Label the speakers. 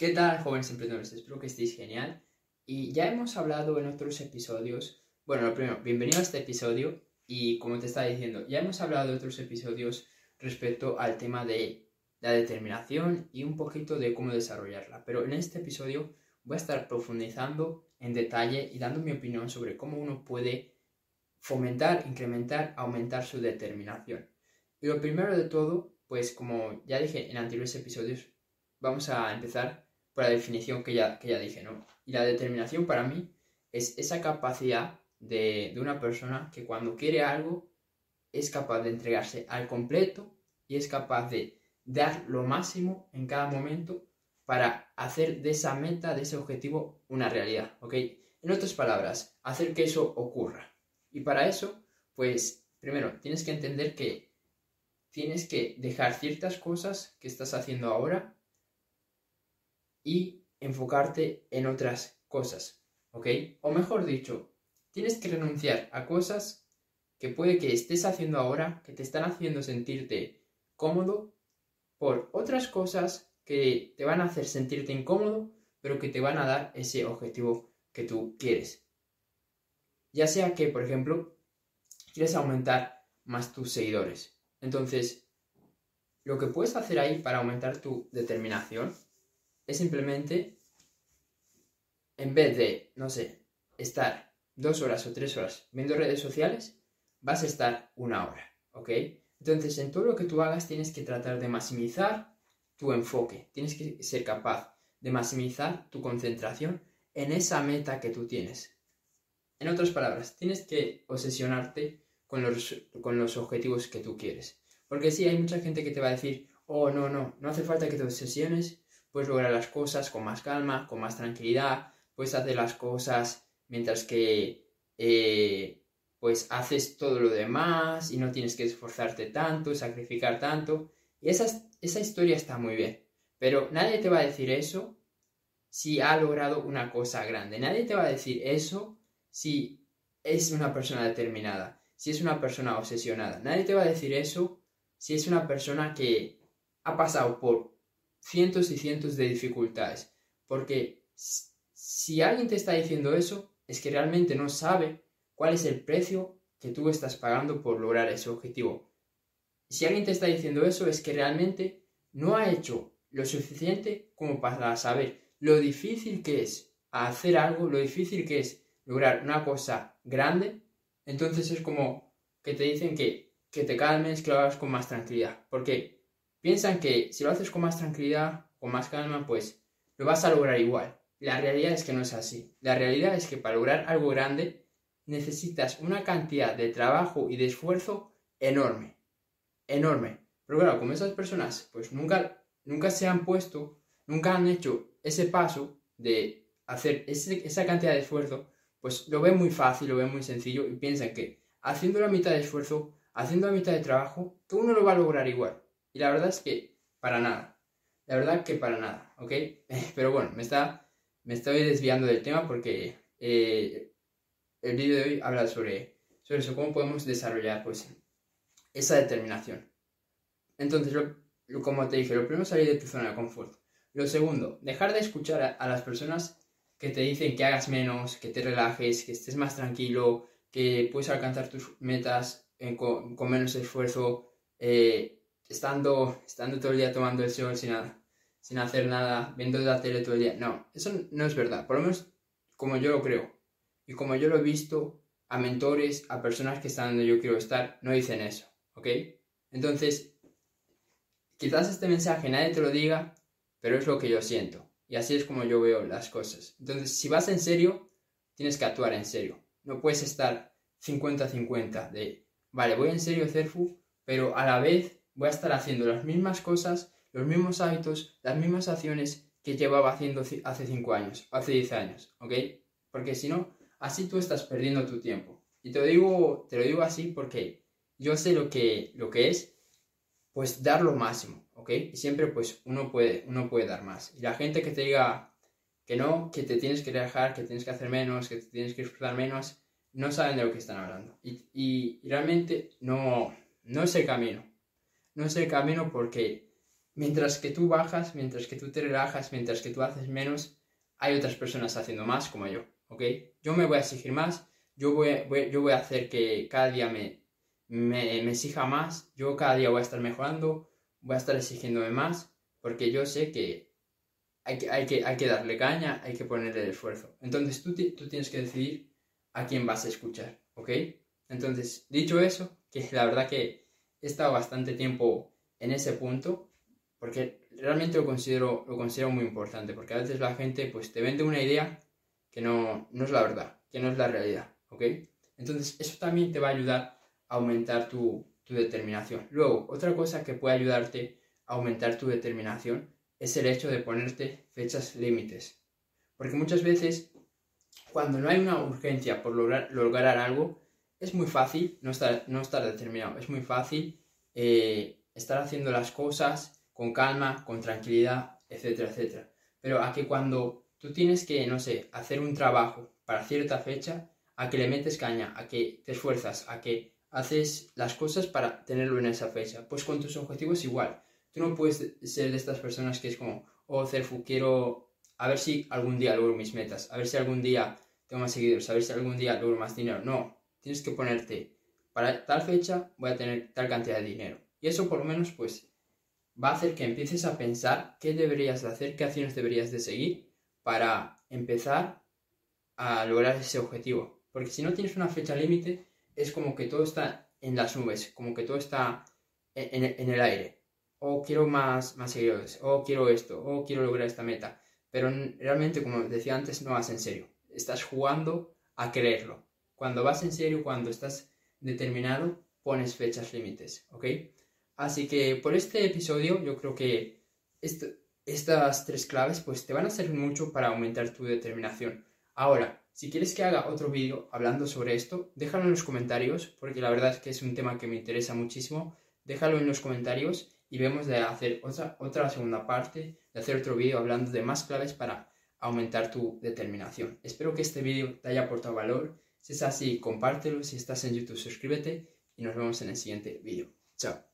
Speaker 1: ¿Qué tal, jóvenes emprendedores? Espero que estéis genial. Y ya hemos hablado en otros episodios. Bueno, lo primero, bienvenido a este episodio. Y como te estaba diciendo, ya hemos hablado de otros episodios respecto al tema de la determinación y un poquito de cómo desarrollarla. Pero en este episodio voy a estar profundizando en detalle y dando mi opinión sobre cómo uno puede fomentar, incrementar, aumentar su determinación. Y lo primero de todo, pues como ya dije en anteriores episodios, vamos a empezar la definición que ya, que ya dije, ¿no? Y la determinación para mí es esa capacidad de, una persona que cuando quiere algo es capaz de entregarse al completo y es capaz de dar lo máximo en cada momento para hacer de esa meta, de ese objetivo, una realidad, ¿ok? En otras palabras, hacer que eso ocurra. Y para eso, pues, primero, tienes que entender que tienes que dejar ciertas cosas que estás haciendo ahora y enfocarte en otras cosas, ¿ok? O mejor dicho, tienes que renunciar a cosas que puede que estés haciendo ahora, que te están haciendo sentirte cómodo, por otras cosas que te van a hacer sentirte incómodo, pero que te van a dar ese objetivo que tú quieres. Ya sea que, por ejemplo, quieres aumentar más tus seguidores. Entonces, lo que puedes hacer ahí para aumentar tu determinación es simplemente, en vez de, no sé, estar dos horas o tres horas viendo redes sociales, vas a estar una hora, ¿ok? Entonces, en todo lo que tú hagas tienes que tratar de maximizar tu enfoque, tienes que ser capaz de maximizar tu concentración en esa meta que tú tienes. En otras palabras, tienes que obsesionarte con los, con los objetivos que tú quieres. Porque sí, hay mucha gente que te va a decir, oh, no, no, no hace falta que te obsesiones, puedes lograr las cosas con más calma, con más tranquilidad, puedes hacer las cosas mientras que eh, pues haces todo lo demás y no tienes que esforzarte tanto, sacrificar tanto. Y esa, esa historia está muy bien, pero nadie te va a decir eso si ha logrado una cosa grande. Nadie te va a decir eso si es una persona determinada, si es una persona obsesionada. Nadie te va a decir eso si es una persona que ha pasado por cientos y cientos de dificultades. Porque si alguien te está diciendo eso, es que realmente no sabe cuál es el precio que tú estás pagando por lograr ese objetivo. Si alguien te está diciendo eso, es que realmente no ha hecho lo suficiente como para saber lo difícil que es hacer algo, lo difícil que es lograr una cosa grande. Entonces es como que te dicen que, que te calmes, que lo hagas con más tranquilidad. Porque Piensan que si lo haces con más tranquilidad, con más calma, pues lo vas a lograr igual. La realidad es que no es así. La realidad es que para lograr algo grande necesitas una cantidad de trabajo y de esfuerzo enorme. Enorme. Pero claro, como esas personas pues nunca, nunca se han puesto, nunca han hecho ese paso de hacer esa cantidad de esfuerzo, pues lo ven muy fácil, lo ven muy sencillo y piensan que haciendo la mitad de esfuerzo, haciendo la mitad de trabajo, todo uno lo va a lograr igual. Y la verdad es que para nada. La verdad que para nada, ¿ok? Pero bueno, me, está, me estoy desviando del tema porque eh, el vídeo de hoy habla sobre, sobre eso, cómo podemos desarrollar pues, esa determinación. Entonces, como te dije, lo primero es salir de tu zona de confort. Lo segundo, dejar de escuchar a, las personas que te dicen que hagas menos, que te relajes, que estés más tranquilo, que puedes alcanzar tus metas con, con, menos esfuerzo. Eh, estando, estando todo el día tomando el sol sin, sin hacer nada, viendo la tele todo el día. No, eso no es verdad. Por lo menos como yo lo creo. Y como yo lo he visto, a mentores, a personas que están donde yo quiero estar, no dicen eso. ¿Ok? Entonces, quizás este mensaje nadie te lo diga, pero es lo que yo siento. Y así es como yo veo las cosas. Entonces, si vas en serio, tienes que actuar en serio. No puedes estar 50-50 de, vale, voy en serio, Cerfu, pero a la vez voy a estar haciendo las mismas cosas, los mismos hábitos, las mismas acciones que llevaba haciendo hace 5 años, hace 10 años, ¿ok? Porque si no, así tú estás perdiendo tu tiempo. Y te lo digo, te lo digo así porque yo sé lo que, lo que es, pues dar lo máximo, ¿ok? Y siempre pues uno puede, uno puede dar más. Y la gente que te diga que no, que te tienes que relajar, que tienes que hacer menos, que te tienes que explotar menos, no saben de lo que están hablando. Y, y realmente no, no es el camino no es el camino porque mientras que tú bajas, mientras que tú te relajas, mientras que tú haces menos, hay otras personas haciendo más como yo, ¿ok? Yo me voy a exigir más, yo voy, yo voy a hacer que cada día me, me, exija más, yo cada día voy a estar mejorando, voy a estar exigiéndome más, porque yo sé que hay que, hay que, hay que darle caña, hay que ponerle el esfuerzo. Entonces tú, tú tienes que decidir a quién vas a escuchar, ¿ok? Entonces, dicho eso, que la verdad que he estado bastante tiempo en ese punto, porque realmente lo considero, lo considero muy importante, porque a veces la gente pues te vende una idea que no, no es la verdad, que no es la realidad. Entonces, eso también te va a ayudar a aumentar tu, tu determinación. Luego, otra cosa que puede ayudarte a aumentar tu determinación es el hecho de ponerte fechas límites. Porque muchas veces, cuando no hay una urgencia por lograr, lograr algo, es muy fácil no estar, no estar determinado. Es muy fácil eh, estar haciendo las cosas con calma, con tranquilidad, etcétera, etcétera. Pero a que cuando tú tienes que, no sé, hacer un trabajo para cierta fecha, a que le metes caña, a que te esfuerzas, a que haces las cosas para tenerlo en esa fecha. Pues con tus objetivos igual. Tú no puedes ser de estas personas que es como, oh, Cerfu, quiero a ver si algún día logro mis metas, a ver si algún día tengo más seguidores, a ver si algún día logro más dinero. No, tienes que ponerte, para tal fecha voy a tener tal cantidad de dinero. Y eso por lo menos pues va a hacer que empieces a pensar qué deberías de hacer, qué acciones deberías de seguir para empezar a lograr ese objetivo. Porque si no tienes una fecha límite, es como que todo está en las nubes, como que todo está en, el aire. O quiero más, más seguidores, o quiero esto, o quiero lograr esta meta. Pero realmente, como decía antes, no vas en serio. Estás jugando a quererlo. Cuando vas en serio, cuando estás determinado, pones fechas límites, ¿ok? Así que por este episodio yo creo que estas tres claves pues te van a servir mucho para aumentar tu determinación. Ahora, si quieres que haga otro vídeo hablando sobre esto, déjalo en los comentarios, porque la verdad es que es un tema que me interesa muchísimo. Déjalo en los comentarios y vemos de hacer otra, otra segunda parte, de hacer otro vídeo hablando de más claves para aumentar tu determinación. Espero que este vídeo te haya aportado valor. Si es así, compártelo. Si estás en YouTube, suscríbete y nos vemos en el siguiente vídeo. Chao.